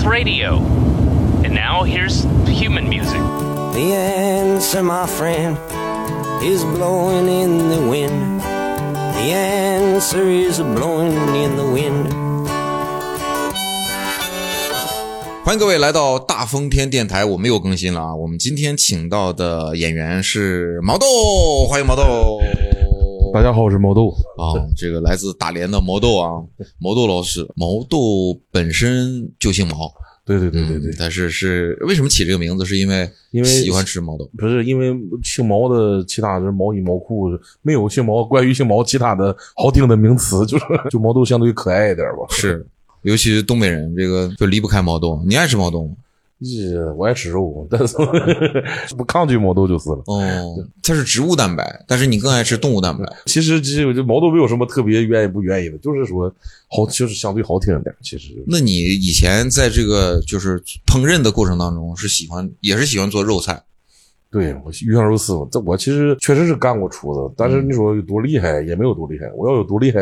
Health Radio. And now here's human music. The answer, my friend, is blowing in the wind. The answer is blowing in the wind. 欢迎各位来到大风天电台，我们又更新了啊！我们今天请到的演员是毛豆，欢迎毛豆。大家好，我是毛豆。啊，这个来自大连的毛豆啊，毛豆老师。毛豆本身就姓毛，对对对对对，嗯但是是为什么起这个名字？是因为因为喜欢吃毛豆。不是因为姓毛的其他的毛衣毛裤没有姓毛关于姓毛其他的好听的名词，就是就毛豆相对可爱一点吧。是，尤其是东北人，这个就离不开毛豆。你爱吃毛豆吗？这我爱吃肉，但是 不抗拒毛豆就是了。哦，它是植物蛋白，但是你更爱吃动物蛋白。其实其实这毛豆没有什么特别愿意不愿意的，就是说好，就是相对好听一点。其实就是那你以前在这个就是烹饪的过程当中，是喜欢也是喜欢做肉菜？对我鱼香肉丝嘛，这我其实确实是干过厨子，但是你说有多厉害也没有多厉害。我要有多厉害，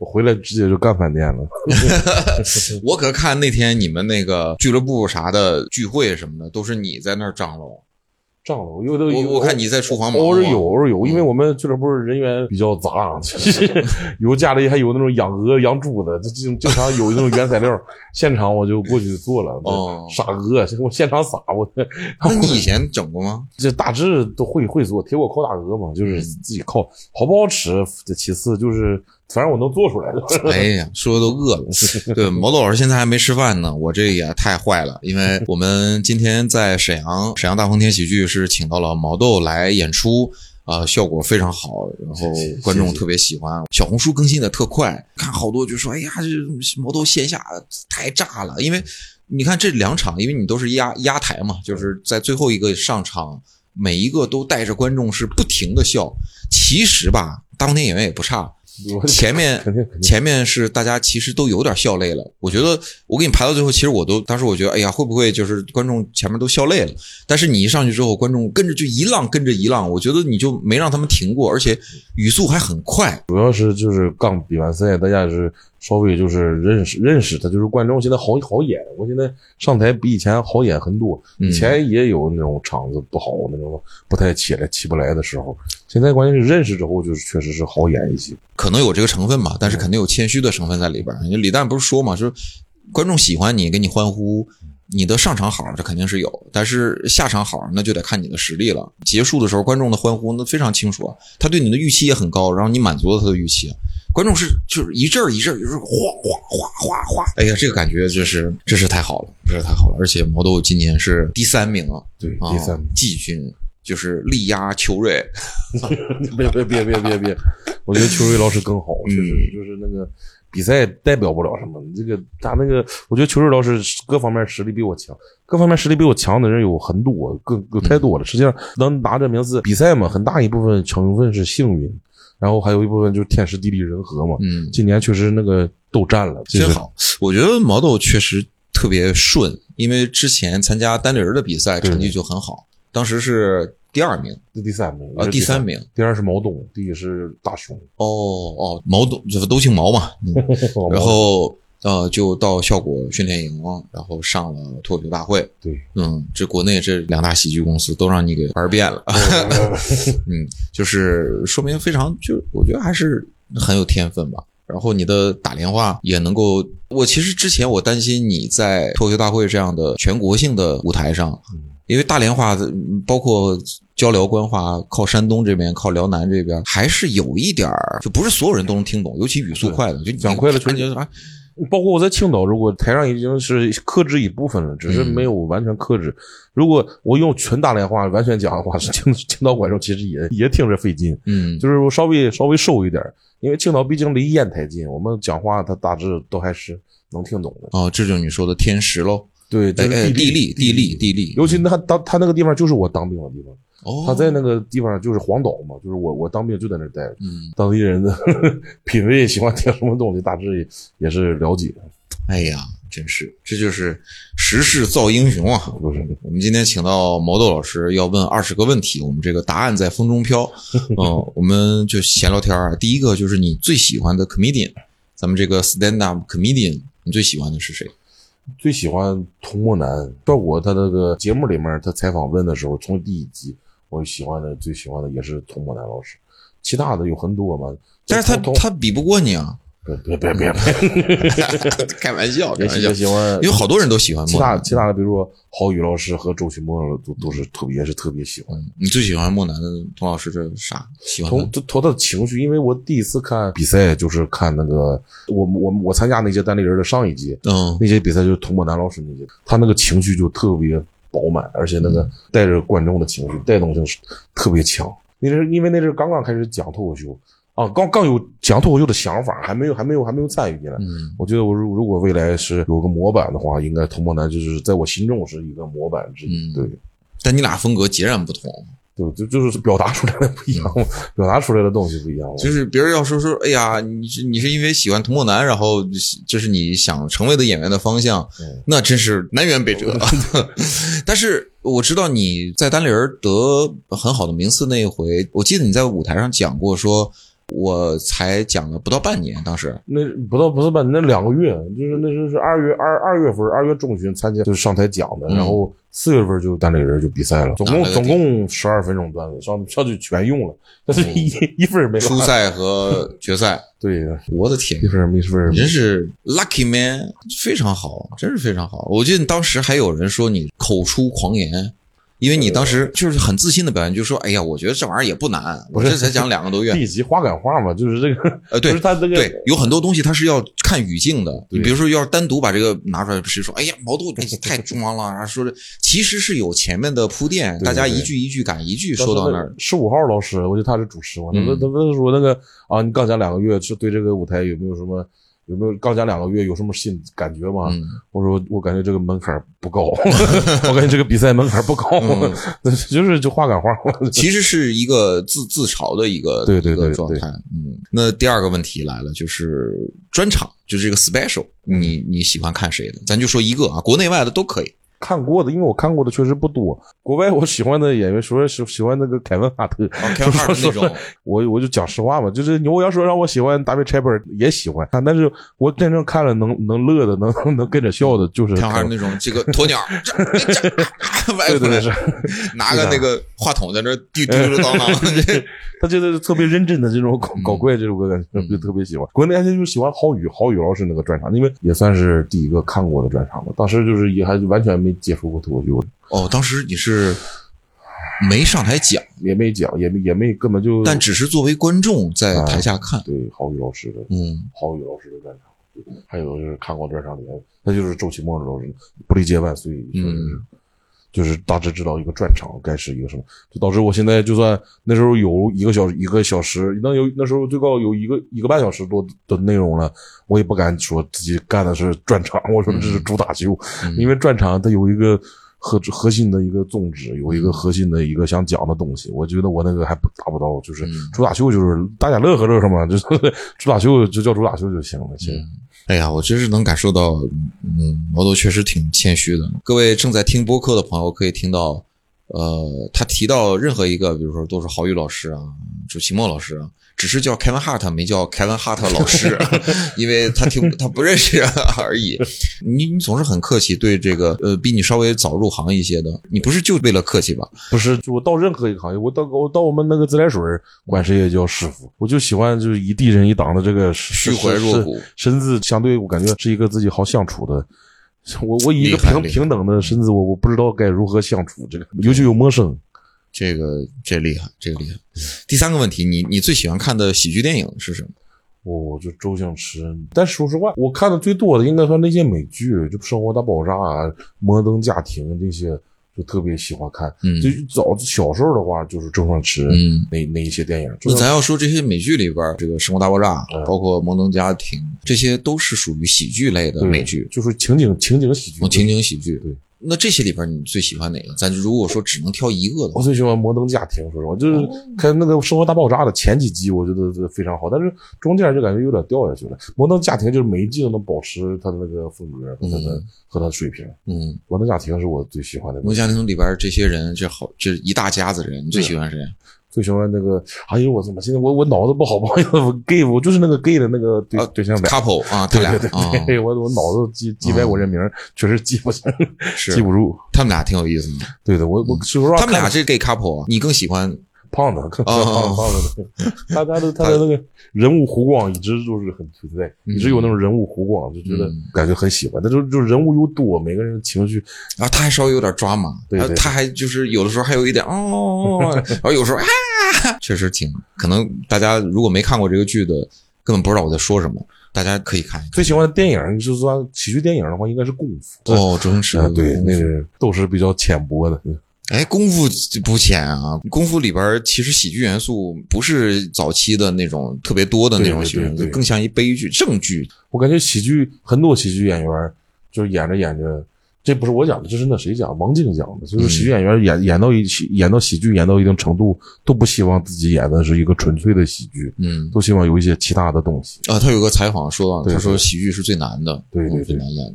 我回来直接就干饭店了。我可看那天你们那个俱乐部啥的聚会什么的，都是你在那儿张罗。胀了，有的我我看你在厨房忙偶尔有，偶尔有，因为我们俱乐部人员比较杂，有家里还有那种养鹅、养猪的，就经经常有那种原材料，现场我就过去做了，哦杀鹅，我现场撒，我那你以前整过吗？这大致都会会做，铁锅烤大鹅嘛，就是自己烤，好不好吃，这其次就是反正我能做出来的。哎呀，说的都饿了。对，毛豆老师现在还没吃饭呢，我这也太坏了，因为我们今天在沈阳沈阳大风天喜剧是请到了毛豆来演出。啊、效果非常好，然后观众特别喜欢。小红书更新的特快，看好多就说：“哎呀，这毛豆线下太炸了！”因为你看这两场，因为你都是压压台嘛，就是在最后一个上场，每一个都带着观众是不停的笑。其实吧，大风天演员也不差，前面前面是大家其实都有点笑累了。我觉得我给你排到最后，其实我都当时我觉得，哎呀，会不会就是观众前面都笑累了？但是你一上去之后，观众跟着就一浪跟着一浪，我觉得你就没让他们停过，而且语速还很快。主要是就是刚比完赛，大家是稍微就是认识认识他，就是观众现在好好演，我现在上台比以前好演很多。以前也有那种场子不好，那种不太起来起不来的时候，现在关键是认识之后，就是确实是好演一些。可能有这个成分吧，但是肯定有谦虚的成分在里边儿。因为李诞不是说嘛，就是观众喜欢你，给你欢呼，你的上场好，这肯定是有，但是下场好，那就得看你的实力了。结束的时候，观众的欢呼那非常清楚，他对你的预期也很高，然后你满足了他的预期。观众是就是一阵儿一阵儿，就是哗哗哗哗哗，哎呀，这个感觉就是真是太好了，真是太好了。而且毛豆今年是第三名啊，对，啊第三名。季军就是力压邱瑞，别别别别别别，我觉得邱瑞老师更好，确实嗯就是那个比赛代表不了什么。这个他那个，我觉得邱瑞老师各方面实力比我强，各方面实力比我强的人有很多，更有太多了。实际上能拿这名次，比赛嘛，很大一部分成分是幸运，然后还有一部分就是天时地利人和嘛。嗯，今年确实那个都占了，真好。我觉得毛豆确实特别顺，因为之前参加单立人的比赛成绩就很好，当时是第二名，这第三名，啊，第三，名。第二是毛东，第一是大熊，哦哦，毛东就是都姓毛嘛，嗯 然后呃就到效果训练营，然后上了脱口秀大会。对，嗯，这国内这两大喜剧公司都让你给玩遍了，嗯，就是说明非常就我觉得还是很有天分吧。然后你的打电话也能够，我其实之前我担心你在脱口秀大会这样的全国性的舞台上，因为大连话嗯包括交辽官话，靠山东这边，靠辽南这边，还是有一点儿，就不是所有人都能听懂，尤其语速快的，就你讲快了感觉啊，包括我在青岛，如果台上已经是克制一部分了，只是没有完全克制。如果我用纯大连话完全讲的话，是青 青岛观众其实也也听着费劲。嗯，就是我稍微稍微收一点，因为青岛毕竟离烟台近，我们讲话他大致都还是能听懂的。哦，这就是你说的天时喽，对，就哎哎，是地地利地利地利，尤其他当他那个地方就是我当兵的地方，哦，他在那个地方就是黄岛嘛，就是我我当兵就在那儿待着，嗯，当地人的 品味喜欢听什么东西，大致也也是了解。哎呀，真是，这就是时势造英雄啊！不是我们今天请到毛豆老师，要问二十个问题，我们这个答案在风中飘。嗯，我们就闲聊天啊。第一个就是你最喜欢的 comedian，咱们这个 stand up comedian，你最喜欢的是谁？最喜欢童漠男，包括他那个节目里面他采访问的时候，从第一集我喜欢的最喜欢的也是童漠男老师，其他的有很多嘛，但是他童他比不过你啊，别别别别别，开玩笑，开玩笑也。喜欢有好多人都喜欢其，他其他的，比如说郝宇老师和周奇墨都都是特别也是特别喜欢。你最喜欢莫南的童老师这是啥？喜欢他从从他的情绪，因为我第一次看比赛就是看那个我我我参加那些单立人的上一届，嗯那些比赛就是童漠南老师那些，他那个情绪就特别饱满，而且那个带着观众的情绪带动性是特别强。那是因为那是刚刚开始讲脱口秀啊，刚刚有讲脱口秀的想法，还没有还没有还没有参与进来。嗯我觉得我如如果未来是有个模板的话，应该童博南就是在我心中是一个模板之一。嗯对但你俩风格截然不同。对，就就是表达出来的不一样，表达出来的东西不一样。嗯就是别人要说说，哎呀，你是你是因为喜欢童梦男，然后就是你想成为的演员的方向，嗯那真是南辕北辙。但是我知道你在丹立人得很好的名次那一回，我记得你在舞台上讲过说。我才讲了不到半年，当时。那不到不是半年，那两个月，就是那就是二月二二月份二月中旬参加，就是上台讲的，嗯。然后四月份就单立人就比赛了，总共总共十二分钟段子，上上去全用了，但是一、一分儿没落初，赛和决赛，对呀，我的天一，分儿没一分你真是 lucky man，非常好，真是非常好。我记得当时还有人说你口出狂言，因为你当时就是很自信的表现，就说：“哎呀，我觉得这玩意儿也不难，我这才讲两个多月。第一集话赶话嘛，就是这个，呃，对 就是他这个对，有很多东西它是要看语境的。你比如说，要是单独把这个拿出来，谁说：“哎呀，毛豆太装了。”然后说这其实是有前面的铺垫，大家一句一句赶一句说到那儿。十五号老师，我觉得他是主持我，他他问说那个啊，你刚讲两个月，是对这个舞台有没有什么？有没有刚讲两个月有什么新感觉吗？嗯我说我感觉这个门槛不够，我感觉这个比赛门槛不高，嗯就是就话赶话。其实是一个自自嘲的一个对对状态。嗯，那第二个问题来了，就是专场，就是这个 special，你嗯你喜欢看谁的？咱就说一个啊，国内外的都可以。看过的，因为我看过的确实不多。国外我喜欢的演员，说是喜欢那个凯文哈特，凯文哈特那种，我我就讲实话嘛，就是你我要说让我喜欢大卫柴本也喜欢看，但是我真正看了能能乐的，能能跟着笑的，就是凯文那种这个鸵鸟，这这歪对对对过来是，拿个那个话筒在那嘟嘟嘟当当，这他就是特别认真的这种搞嗯搞怪这种我感觉就特别喜欢。国内现在就喜欢郝宇，郝宇老师那个专场，因为也算是第一个看过的专场吧。当时就是也还完全没接触过脱口秀，哦，当时你是没上台讲，也没讲，也没也没根本就但只是作为观众在台下看。对郝宇老师的嗯郝宇老师的专场，还有就是看过专场里面，那就是周奇墨老师《不理解万岁》，嗯，就是大致知道一个转场该是一个什么，就导致我现在就算那时候有一个小一个小时，能有那时候最高有一个一个半小时多的内容了，我也不敢说自己干的是转场，我说这是主打秀，嗯。因为转场它有一个。核核心的一个宗旨，有一个核心的一个想讲的东西，我觉得我那个还不达不到，就是嗯主打秀，就是大家乐呵乐呵嘛，就是 主打秀就叫主打秀就行了。其实哎呀，我真是能感受到，嗯，毛豆确实挺谦虚的。各位正在听播客的朋友可以听到，呃，他提到任何一个，比如说都是郝宇老师啊，朱奇墨老师啊，只是叫 Kevin Hart 没叫 Kevin Hart 老师，因为他听他不认识而已。你你总是很客气，对这个呃比你稍微早入行一些的，你不是就为了客气吧？不是，就我到任何一个行业，我到我到我们那个自来水管谁也叫师傅，我就喜欢就是一地人一党的这个虚怀若谷，身子相对我感觉是一个自己好相处的。我我以一个平平等的身子，我我不知道该如何相处，这个尤其有陌生。这个这厉害，这个厉害。第三个问题，你你最喜欢看的喜剧电影是什么？哦，就周星驰，但说实话，我看的最多的应该算那些美剧，就《生活大爆炸》啊，《摩登家庭》这些，就特别喜欢看。嗯就早小时候的话，就是周星驰嗯那那一些电影。那咱要说这些美剧里边，这个《生活大爆炸》嗯包括《摩登家庭》，这些都是属于喜剧类的美剧，就是情景情景喜剧哦，，情景喜剧。对，那这些里边你最喜欢哪个？咱如果说只能挑一个的话，我最喜欢《摩登家庭》，说实话，就是看那个《生活大爆炸》的前几集，我觉得是非常好，但是中间就感觉有点掉下去了。《摩登家庭》就是每一季都能保持它的那个风格和它的、嗯和它的水平。《嗯，摩登家庭》是我最喜欢的《摩登家庭》里边这些人，这好这一大家子人，你最喜欢谁？最喜欢那个，哎呦我怎么现在我我脑子不好，不好意思，我 gay 我就是那个 gay 的那个对、啊对象呗。couple 啊，他俩对对对我我脑子记记歪我这名儿确实记不清，是记不住。他们俩挺有意思的。对的，我我说实话，他们俩是 gay couple 啊，你更喜欢胖子，胖哦胖胖子的，他他的他的那个人物弧光一直就是很存在，一直有那种人物弧光，就觉得嗯感觉很喜欢。但就就人物又多，每个人的情绪然后他还稍微有点抓马，对他还就是有的时候还有一点哦，然后有时候啊，确实挺可能大家如果没看过这个剧的，根本不知道我在说什么，大家可以看。最喜欢的电影，就是说喜剧电影的话，应该是功夫。哦，周星驰啊，对，那个都是比较浅薄的。哎，功夫不浅啊！功夫里边其实喜剧元素不是早期的那种特别多的那种喜剧元素，更像一悲剧、正剧。我感觉喜剧很多喜剧演员就是演着演着，这不是我讲的，这是那谁讲，王晶讲的，就是喜剧演员演、演到一起，演到喜剧演到一定程度，都不希望自己演的是一个纯粹的喜剧，嗯都希望有一些其他的东西。啊，他有个采访说到，他说喜剧是最难的，对对最难演的。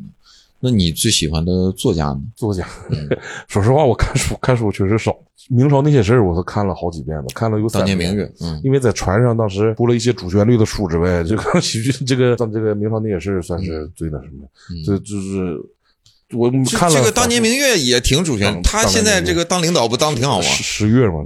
那你最喜欢的作家呢？作家，说实话，我看书看书确实少，明朝那些事儿我都看了好几遍了，看了有三年明月，嗯，因为在船上，当时除了一些主旋律的书之外，这个喜剧这个像这个明朝那些事儿算是最那什么，这就是我这看了这个当年明月也挺主旋律，他现在这个当领导不当挺好吗？十十月嘛，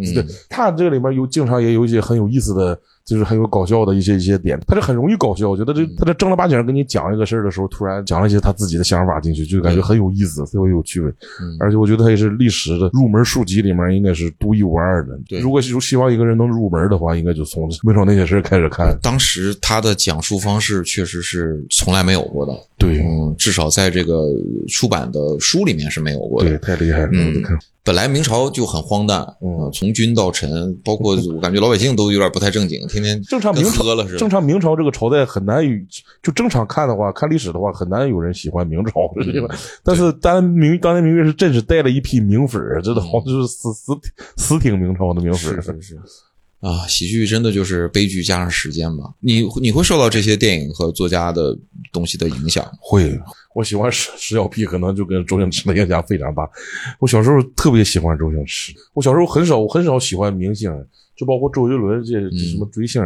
他这个里面有经常也有一些很有意思的，就是很有搞笑的一些一些点，他就很容易搞笑。我觉得这嗯他这正儿八经跟你讲一个事儿的时候，突然讲了一些他自己的想法进去，就感觉很有意思，特别有趣味。嗯而且我觉得他也是历史的入门书籍里面应该是独一无二的。对如果是希望一个人能入门的话，应该就从明朝那些事儿开始看。当时他的讲述方式确实是从来没有过的，对嗯，至少在这个出版的书里面是没有过的对，。太厉害了！嗯本来明朝就很荒诞，嗯呃从君到臣，包括 我感觉老百姓都有点不太正经，天天正常明朝喝了似的。正常明朝这个朝代很难与就正常看的话，看历史的话，很难有人喜欢明朝，对吧？但是当明当年明月是真是带了一批明粉儿，这都好就是死死死挺明朝的明粉儿。是是是啊，喜剧真的就是悲剧加上时间吧。你你会受到这些电影和作家的东西的影响？会，我喜欢石石小屁，可能就跟周星驰的影响非常大。我小时候特别喜欢周星驰，我小时候很少我很少喜欢明星，就包括周杰伦这这什么追星。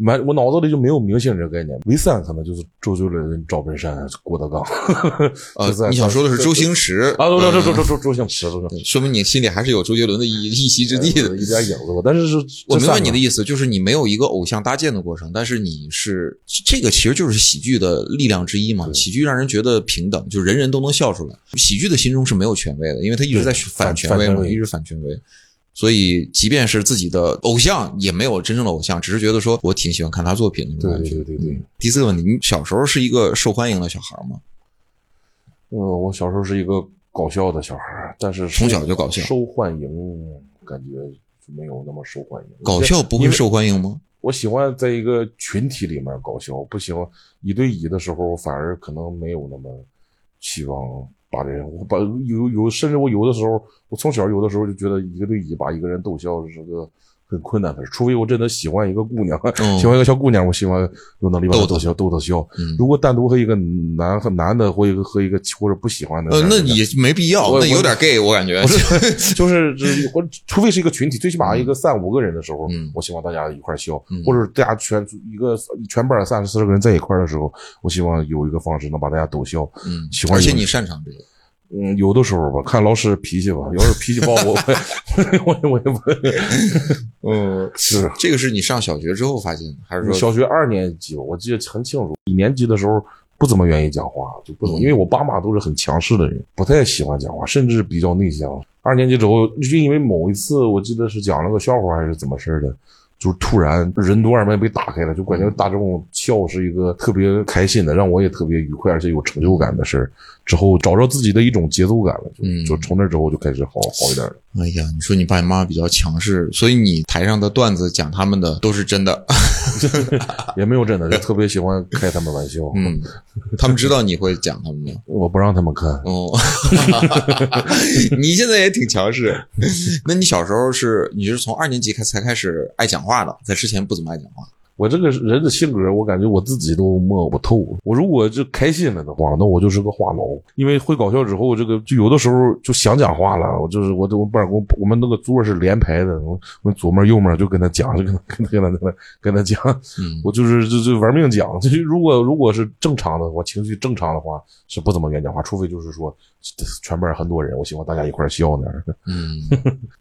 满我脑子里就没有明星这个概念，唯三可能就是周杰伦、赵本山、郭德纲。呃就在，你想说的是周星驰啊，周周周嗯周周星驰，周星驰说明你心里还是有周杰伦的一一席之地的。一点影子吧。但是是我明白你的意意思，就是你没有一个偶像搭建的过程，但是你是这个其实就是喜剧的力量之一嘛。喜剧让人觉得平等，就人人都能笑出来。喜剧的心中是没有权威的，因为他一直在反反权威嘛，一直反权威。所以，即便是自己的偶像，也没有真正的偶像，只是觉得说我挺喜欢看他作品的那种对感觉。对对对对。第四个问题，你小时候是一个受欢迎的小孩吗？嗯，我小时候是一个搞笑的小孩，但是从小就搞笑受欢迎感觉就没有那么受欢迎。搞笑不会受欢迎吗？我喜欢在一个群体里面搞笑，不喜欢一对一的时候，反而可能没有那么希望把人，我把有有，甚至我有的时候，我从小有的时候就觉得一个对一把一个人逗笑是个很困难的事，除非我真的喜欢一个姑娘，嗯 喜欢一个小姑娘，我希望有能力把她逗她逗笑，逗她笑。嗯如果单独和一个男和男的或一个和一个或者不喜欢的呃，那也没必要，那有点 gay，我感觉不。是，就是就是我，除非是一个群体，最起码一个三五个人的时候，嗯我希望大家一块儿笑，嗯或者大家全一个全班三十四十个人在一块儿的时候，我希望有一个方式能把大家逗笑。嗯喜，欢有而且你擅长这个。嗯，有的时候吧，看老师脾气吧，要是脾气暴，我我我我也不，嗯，是。这个是你上小学之后发现的，还是说小学二年级吧，我记得很清楚。一年级的时候不怎么愿意讲话，就不怎么，嗯因为我爸妈都是很强势的人，不太喜欢讲话，甚至比较内向。二年级之后，就因为某一次我记得是讲了个笑话还是怎么事儿的，就突然人多二门被打开了，就感觉大众笑是一个特别开心的，让我也特别愉快而且有成就感的事儿。之后找着自己的一种节奏感了，就、嗯就从那之后就开始好好一点了。哎呀，你说你爸你妈比较强势，所以你台上的段子讲他们的都是真的。也没有真的，就特别喜欢开他们玩笑。嗯，他们知道你会讲他们吗？我不让他们看。哦，你现在也挺强势。那你小时候是你是从二年级开才开始爱讲话的，在之前不怎么爱讲话。我这个人的性格，我感觉我自己都摸不透。我如果就开心了的话，那我就是个话痨。因为会搞笑之后，这个就有的时候就想讲话了。我就是我我不是我我们那个桌是连排的，我我左面右面就跟他讲，就跟他跟他跟他跟他讲，我就是就就玩命讲。就 是如果如果是正常的话，情绪正常的话，是不怎么愿讲话，除非就是说全班很多人，我希望大家一块笑呢。嗯，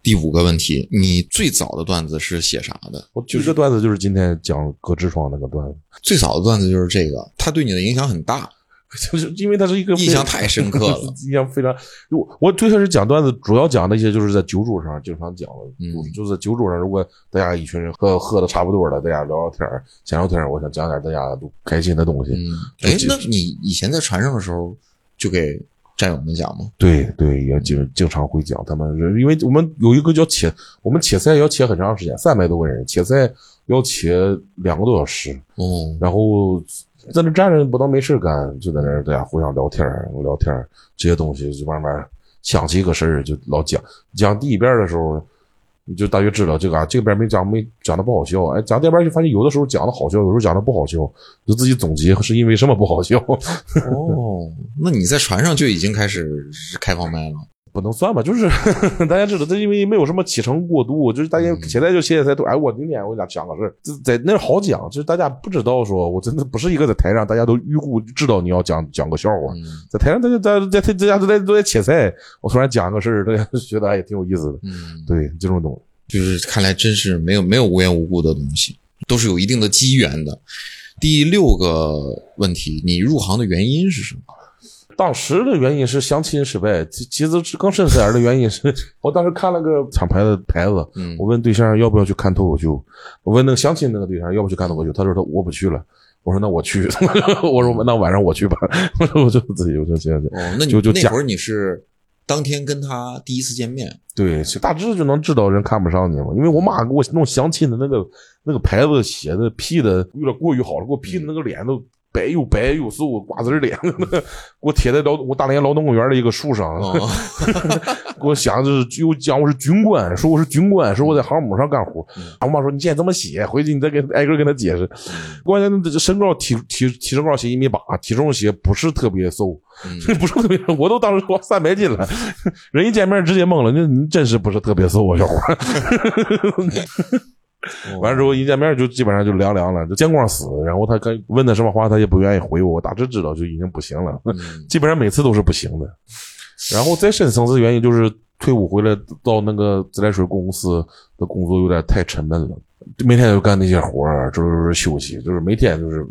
第五个问题，你最早的段子是写啥的？我这个段子就是今天讲割痔疮那个段子，最早的段子就是这个，它对你的影响很大，就是因为它是一个印象太深刻了，印象非常。我我最开始讲段子，主要讲那些就是在酒桌上经常讲的，嗯就是在酒桌上，如果大家一群人喝喝的差不多了，大家聊聊天儿闲聊天儿我想讲点大家都开心的东西。嗯，哎，那你以前在船上的时候就给战友们讲吗？对对，也经经常会讲他们，因为我们有一个叫切，我们切菜要切很长时间，三百多个人切菜要切两个多小时，嗯，然后在那站着不能没事干，就在那大家互相聊天儿聊天儿这些东西就慢慢想起一个事儿就老讲。讲第一遍的时候，你就大约知道这个啊，这边没讲没讲的不好笑，哎，讲这边就发现有的时候讲的好笑，有时候讲的不好笑，就自己总结是因为什么不好笑。哦，那你在船上就已经开始开放麦了？不能算吧，就是 大家知道，这因为没有什么起承过渡，就是大家现在就现在才都，哎，我今天我给大家讲个事儿，在那好讲，就是大家不知道说，我真的不是一个在台上，大家都预估知道你要讲讲个笑话，在台上大家在在在大家都在都在切菜，我突然讲个事儿，大家觉得也挺有意思的，嗯，对，这种东西，就是看来真是没有没有无缘无故的东西，都是有一定的机缘的。第六个问题，你入行的原因是什么？当时的原因是相亲失败，其其实更深点的原因是我当时看了个厂牌的牌子，嗯我问对象要不要去看脱口秀，我问那个相亲那个对象要不要去看脱口秀，他说他我不去了，我说那我去，我说那晚上我去吧，我说我就自己我就行行，哦，那你就就那会儿你是当天跟他第一次见面，对，大致就能知道人看不上你嘛，因为我妈给我弄相亲的那个那个牌子写的 P 的有点过于好了，给我 P 的那个脸都。白又白又瘦，瓜子脸，给我贴在劳我大连劳动公园的一个树上，哦、给我想就是又讲我是军官，说我是军官，说我在航母上干活。嗯、我妈说你现在怎么写？回去你再给挨个跟他解释。嗯、关键这身高体体体身高写一米八，体重写不是特别瘦，嗯、不是特别瘦，我都当时说三百斤了，人一见面直接懵了，那你真是不是特别瘦啊，小伙。完了之后一见面就基本上就凉凉了，就见光死。然后他跟问他什么话，他也不愿意回我，我大致知道就已经不行了，嗯、基本上每次都是不行的。然后再深层次原因就是退伍回来到那个自来水公司的工作有点太沉闷了，每天就干那些活儿，就是休息，就是每天就是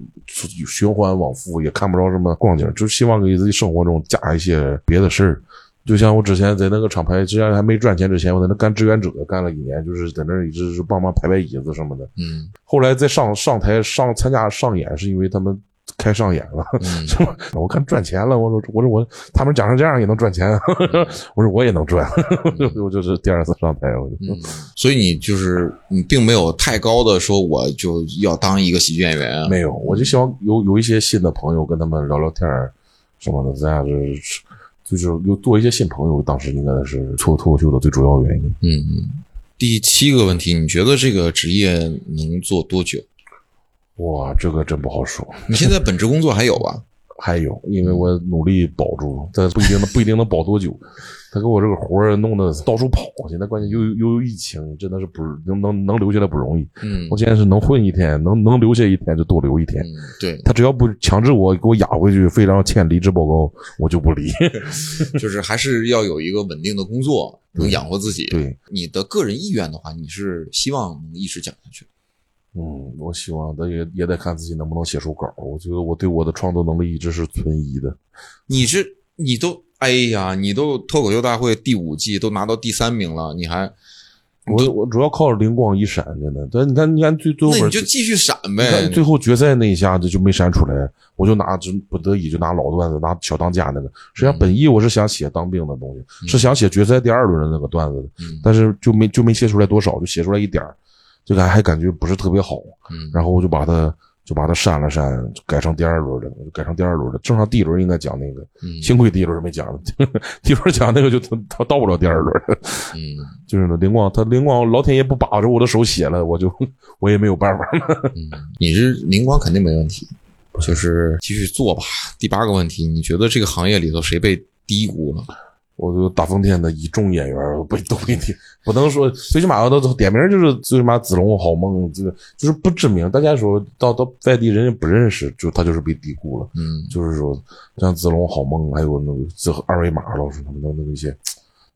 循环往复，也看不着什么光景，就希望给自己生活中加一些别的事儿。就像我之前在那个厂牌，之前还没赚钱之前，我在那干志愿者干了一年，就是在那儿一直是帮忙排排椅子什么的。嗯，后来再上上台上参加上演，是因为他们开上演了，嗯？我看赚钱了，我说我说我他们讲成这样也能赚钱，我说我也能赚，我就是第二次上台，我就。嗯，所以你就是你并没有太高的说我就要当一个喜剧演员，啊没有，我就希望有有一些新的朋友跟他们聊聊天什么的，咱俩就是。就是又做一些新朋友，当时应该是做脱口秀的最主要原因。嗯嗯。第七个问题，你觉得这个职业能做多久？哇，这个真不好说。你现在本职工作还有吧？还有，因为我努力保住，但不一定能不一定能保多久。他给我这个活儿弄得到处跑，现在关键又又有疫情，真的是不能能能留下来不容易。嗯，我现在是能混一天，能能留下一天就多留一天。嗯，对他只要不强制我给我压回去，非让签离职报告，我就不离。就是还是要有一个稳定的工作，能养活自己。对，你的个人意愿的话，你是希望能一直讲下去。嗯，我希望但也也得看自己能不能写出稿。我觉得我对我的创作能力一直是存疑的。你是你都哎呀，你都脱口秀大会第五季都拿到第三名了，你还我我主要靠灵光一闪，真的。但你看，你看最最后那你就继续闪呗。看最后决赛那一下子就没闪出来，我就拿就不得已就拿老段子，拿小当家那个。实际上本意我是想写当兵的东西，嗯、是想写决赛第二轮的那个段子的，嗯、但是就没就没写出来多少，就写出来一点儿，就感还感觉不是特别好。嗯，然后我就把它就把它删了删，就改成第二轮的，就改成第二轮的。正常第一轮应该讲那个，嗯幸亏第一轮没讲，第一轮讲那个就他到不了第二轮。嗯，就是呢灵光，他灵光老天爷不把着我的手写了，我就我也没有办法。你是灵光肯定没问题，就是继续做吧。第八个问题，你觉得这个行业里头谁被低估了？我就大风天的一众演员被都给你，不能说最起码都都点名就是最起码子龙、好梦，这个就是不知名，大家说到到外地人家不认识，就他就是被低估了。嗯，就是说像子龙、好梦，还有那个这二维码老师他们的那个一些，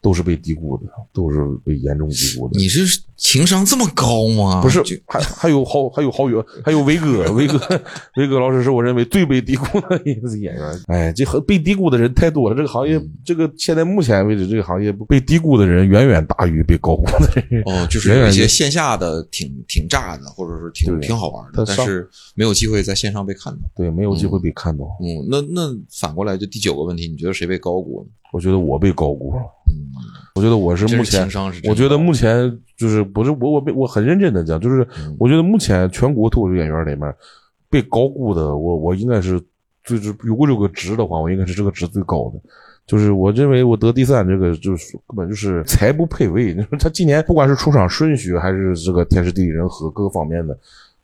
都是被低估的，都是被严重低估的。你是情商这么高吗？不是，还还有好还有郝宇，还有维哥，维哥，维哥老师是我认为最被低估的一个演员。哎，这和被低估的人太多了，这个行业，这个现在目前为止，这个行业被低估的人远远大于被高估的人。哦，就是一些线下的挺挺炸的，或者是挺挺好玩的，但是没有机会在线上被看到。对，没有机会被看到。嗯，那那反过来就第九个问题，你觉得谁被高估呢？我觉得我被高估了。嗯，我觉得我是目前我觉得目前就是不是我我被我很认真的讲，就是嗯我觉得目前全国脱口秀演员里面被高估的，我我应该是最值如果有个值的话，我应该是这个值最高的。就是我认为我得第三，这个就是根本就是才不配位。你说他今年不管是出场顺序，还是这个天时地利人和各个方面的，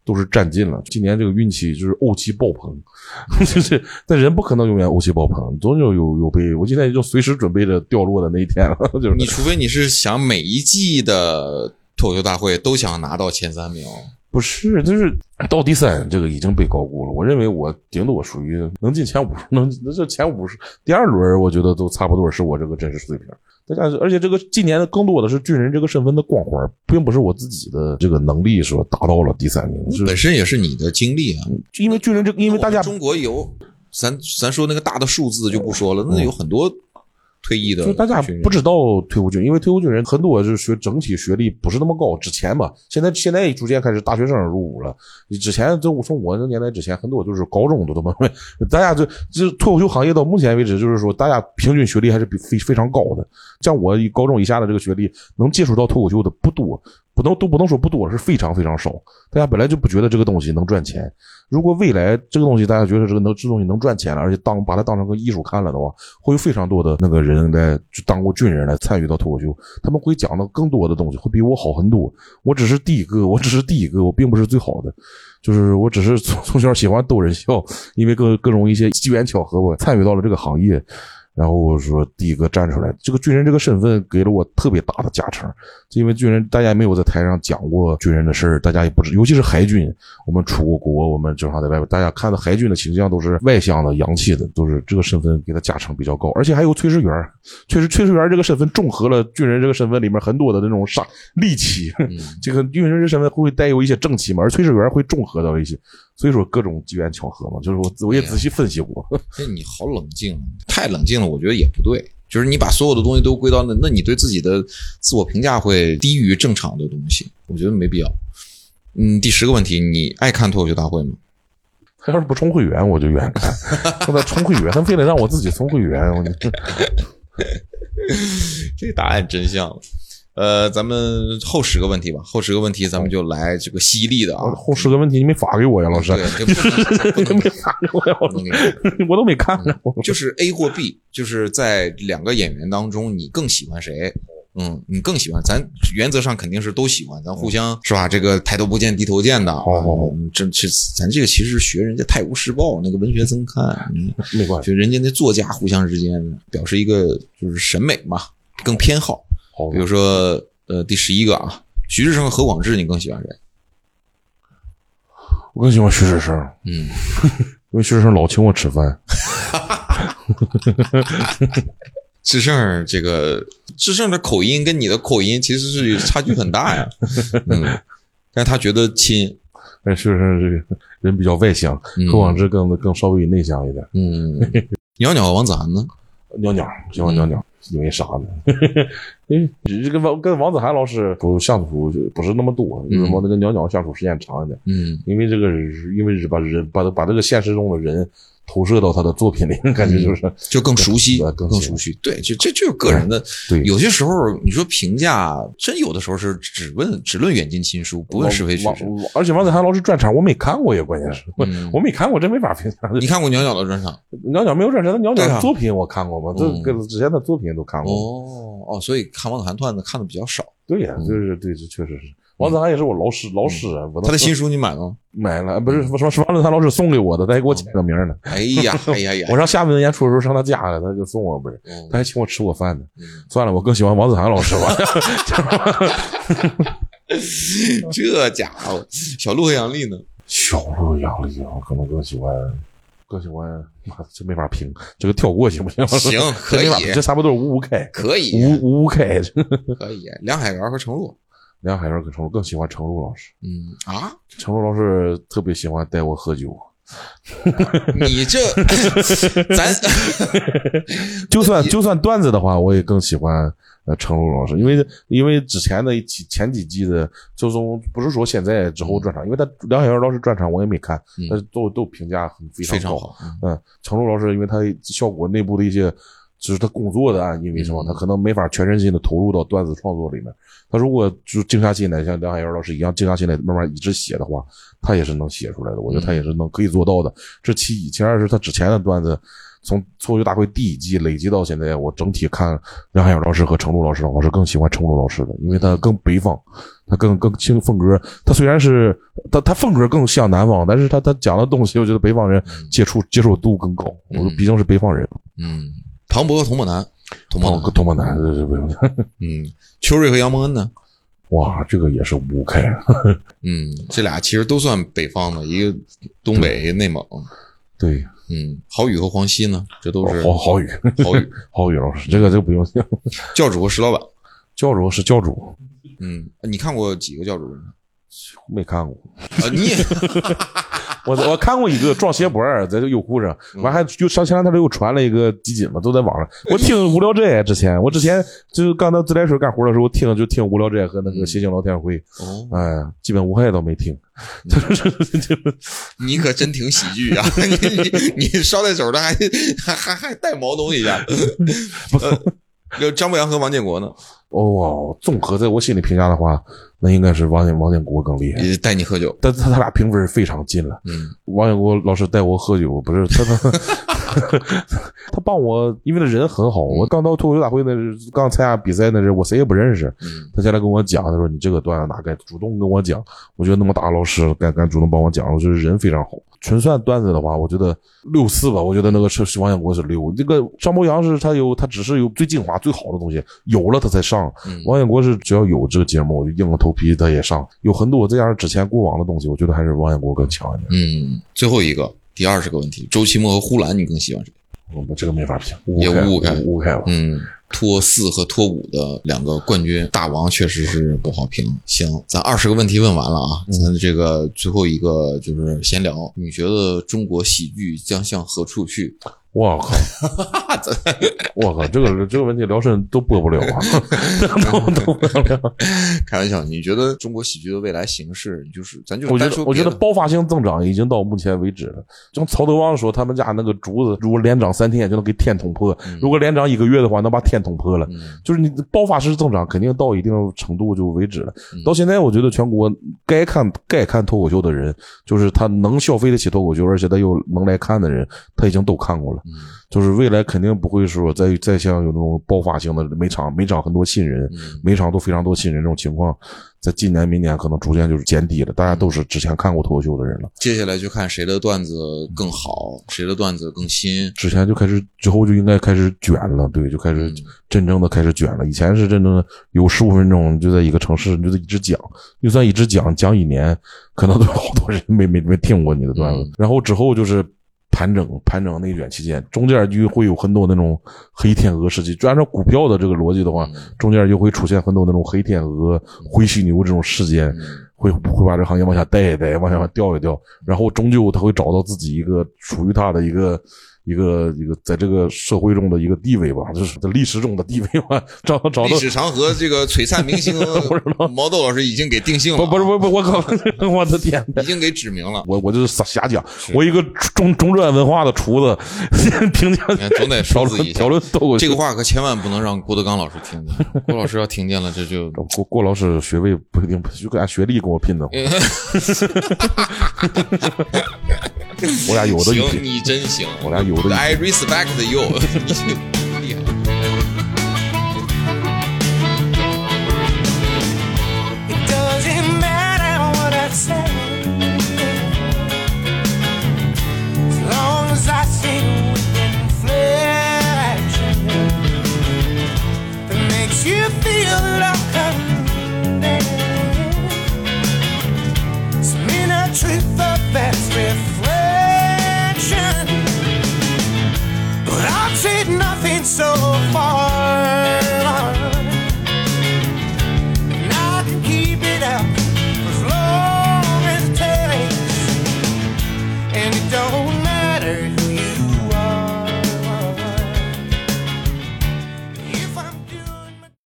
都是占尽了。今年这个运气就是怄气爆棚，就是但人不可能永远怄气爆棚，总有有有被。我今天就随时准备着掉落的那一天了，就是你除非你是想每一季的脱口秀大会都想拿到前三名，不是，就是到第三，这个已经被高估了。我认为我顶多属于能进前五十，能那这前五十，第二轮我觉得都差不多是我这个真实水平。大家，而且这个今年更多的是军人这个身份的光环，并不是我自己的这个能力说达到了第三名，是本身也是你的经历啊。因为军人这，因为大家中国有，咱咱说那个大的数字就不说了，那有很多退役的就大家不知道退伍军，因为退伍军人很多就是学整体学历不是那么高。之前吧，现在现在逐渐开始大学生入伍了。之前就从我那年代之前，很多就是高中都他妈，大家就就脱口秀行业到目前为止，就是说大家平均学历还是比非非常高的。像我高中以下的这个学历，能接触到脱口秀的不多，不能都不能说不多，是非常非常少。大家本来就不觉得这个东西能赚钱。如果未来这个东西大家觉得这个能这东西能赚钱了，而且当把它当成个艺术看了的话，会有非常多的那个人来就当过军人来参与到脱口秀，他们会讲的更多的东西，会比我好很多。我只是第一个，我只是第一个，我并不是最好的，就是我只是从从小喜欢逗人笑，因为各各种一些机缘巧合，我参与到了这个行业。然后我说第一个站出来，这个军人这个身份给了我特别大的加成，因为军人大家没有在台上讲过军人的事儿，大家也不知，尤其是海军，我们出过国，我们经常在外边，大家看到海军的形象都是外向的、洋气的，都是这个身份给他加成比较高，而且还有炊事员，确实炊事员这个身份中和了军人这个身份里面很多的那种杀戾气，这个军人这身份会带有一些正气嘛，而炊事员会中和到一些，所以说各种机缘巧合嘛，就是我我也仔细分析过。哎，你好冷静，太冷静了，我觉得也不对。就是你把所有的东西都归到那，那你对自己的自我评价会低于正常的东西，我觉得没必要。嗯，第十个问题，你爱看脱口秀大会吗？他要是不充会员，我就愿意看。他得充会员，他非得让我自己充会员，我就 这答案真像了。呃，咱们后十个问题吧，后十个问题咱们就来这个犀利的啊。后十个问题你没发给我呀，老师？对，这不能 没发给我呀，我都没看呢。我就是 A 或 B，就是在两个演员当中，你更喜欢谁？嗯，你更喜欢咱原则上肯定是都喜欢，咱互相是吧？这个抬头不见低头见的，好好好嗯这这咱这个其实是学人家《泰晤士报》那个文学增刊，嗯没关系。就人家那作家互相之间表示一个就是审美嘛，更偏好。好，比如说呃第十一个啊，徐志胜和何广智，你更喜欢谁？我更喜欢徐志胜，嗯，因为徐志胜老请我吃饭。志胜这个志胜的口音跟你的口音其实是差距很大呀，嗯，但是他觉得亲，但徐志胜这个人比较外向，嗯。何广智更更稍微内向一点。嗯，鸟鸟和王子涵呢？鸟鸟喜欢鸟鸟，因为啥呢？因为这个王跟王子涵老师不相处不是那么多，因为我那个鸟鸟相处时间长一点。嗯因为这个因为是把人把把这个现实中的人投射到他的作品里，感觉就是就更熟悉，对更熟更熟悉。对，就这就是个人的。对有些时候你说评价，真有的时候是只问只论远近亲疏，不问是非曲直。而且王子涵老师专场 我没看过，也关键是我没看过，真没法评价。你看过鸟鸟的专场？鸟鸟没有专场，那鸟鸟作品我看过吗？这嗯跟之前的作品都看过。哦哦，所以看王子涵段子看的比较少。对呀，就是对，这确实是。王子涵也是我老师，老师啊，我他的新书你买了吗？买了，不是什么是王子涵老师送给我的，他还给我签个名呢。哎呀，哎呀呀！我上厦门演出的时候上他家了，他就送我，不是，嗯他还请我吃过饭呢。嗯算了，我更喜欢王子涵老师吧。这家伙，小鹿和杨丽呢？小鹿杨丽，我可能更喜欢，更喜欢，妈这没法评，这个跳过行不行？行可以 这没法评这仨不都是五五开？可以，五五五开。可以。梁海源和程璐，梁海源跟程璐更喜欢程璐老师，嗯啊，程璐老师特别喜欢带我喝酒，你这 咱 就算就算段子的话，我也更喜欢呃程璐老师，因为因为之前的几前几季的，就从不是说现在之后专场，因为他梁海源老师专场我也没看，嗯但是都都评价很非常。非常好。嗯，程璐老师因为他效果内部的一些，就是他工作的啊，因为什么，嗯他可能没法全身心的投入到段子创作里面。他如果就静下心来，像梁海源老师一样静下心来慢慢一直写的话，他也是能写出来的。我觉得他也是能可以做到的。这其一，其二是他之前的段子。从脱口秀大会第一季累积到现在，我整体看梁海源老师和程璐老师，我是更喜欢程璐老师的，因为他更北方，他更更轻风格。他虽然是他他风格更像南方，但是他他讲的东西，我觉得北方人接触接受度更高。我说毕竟是北方人，嗯，庞博和童漠南，童漠同南，同胞男，对对对，嗯，邱瑞和杨蒙恩呢？哇，这个也是五开，嗯，这俩其实都算北方的，一个东北，一个内蒙。对，嗯，郝宇和黄西呢？这都是郝郝宇，郝宇 郝宇老师，这个这个不用讲，教主和石老板。教主是教主，嗯，你看过几个教主？没看过。啊，你也 我我看过一个撞鞋脖儿，在这个优酷上，完还就上前两天他又传了一个集锦嘛，都在网上。我听无聊斋之前，我之前就是刚到自来水干活的时候听就听无聊斋和那个谐星聊天会，哦，哎呀，基本无害倒没听。你可真挺喜剧啊！你你你捎带手的还还还还带毛东一下。呃，有张博洋和王建国呢？哦，综合在我心里评价的话，那应该是王建王建国更厉害。带你喝酒。但他他俩评分非常近了。嗯王建国老师带我喝酒，不是他他 他帮我，因为他人很好。我刚到脱口秀大会那是刚参加比赛那是我谁也不认识，嗯他下来跟我讲，他说你这个段子哪该主动跟我讲。我觉得那么大老师敢敢主动帮我讲，我觉得人非常好。纯算段子的话，我觉得六四吧，我觉得那个是是王建国是六，那个张博洋是他有他只是有最精华最好的东西，有了他才上。嗯王建国是只要有这个节目，我就硬着头皮他也上。有很多再加上之前过往的东西，我觉得还是王建国更强一点。嗯，最后一个第二十个问题，周奇墨和呼兰，你更喜欢谁？我们这个没法评，也五五开五五开吧。嗯，托四和托五的两个冠军大王确实是不好评。行，咱二十个问题问完了啊，咱这个最后一个就是闲聊。你觉得中国喜剧将向何处去？我靠！我靠！这个这个问题聊深都播不了啊，都都播不了。开玩笑，你觉得中国喜剧的未来形势，就是咱就我觉得我觉得爆发性增长已经到目前为止了。像曹德旺说，他们家那个竹子如果连涨三天就能给天捅破，如果连涨一个月的话，能把天捅破了。嗯就是你爆发式增长，肯定到一定程度就为止了。嗯到现在，我觉得全国该看该看脱口秀的人，就是他能消费得起脱口秀，而且他又能来看的人，他已经都看过了。嗯就是未来肯定不会说再再像有那种爆发性的每场每场很多新人，嗯每场都非常多新人这种情况，在今年明年可能逐渐就是减低了。大家都是之前看过脱口秀的人了，接下来就看谁的段子更好，谁的段子更新。之前就开始之后就应该开始卷了，对，就开始真正的开始卷了。以前是真正的有十五分钟就在一个城市，你就得一直讲，就算一直讲讲一年，可能都有好多人没没没听过你的段子。嗯然后之后就是。盘整盘整内卷期间，中间就会有很多那种黑天鹅事件。就按照股票的这个逻辑的话，中间就会出现很多那种黑天鹅、灰犀牛这种事件，会会把这行业往下带一带，往下掉一掉，然后终究他会找到自己一个属于他的一个一个一个在这个社会中的一个地位吧，就是在历史中的地位吧。找找到历史长河这个璀璨明星 毛豆老师已经给定性了，不不是不不，我靠，我的天，已经给指明了。我我就是瞎瞎讲，我一个中中专文化的厨子，评价总得说自己讨论逗这个话可千万不能让郭德纲老师听见，郭老师要听见了，这就郭郭老师学位不一定就按学历跟我拼的。我俩有的一行，你真行，我俩有的一拼。I respect you，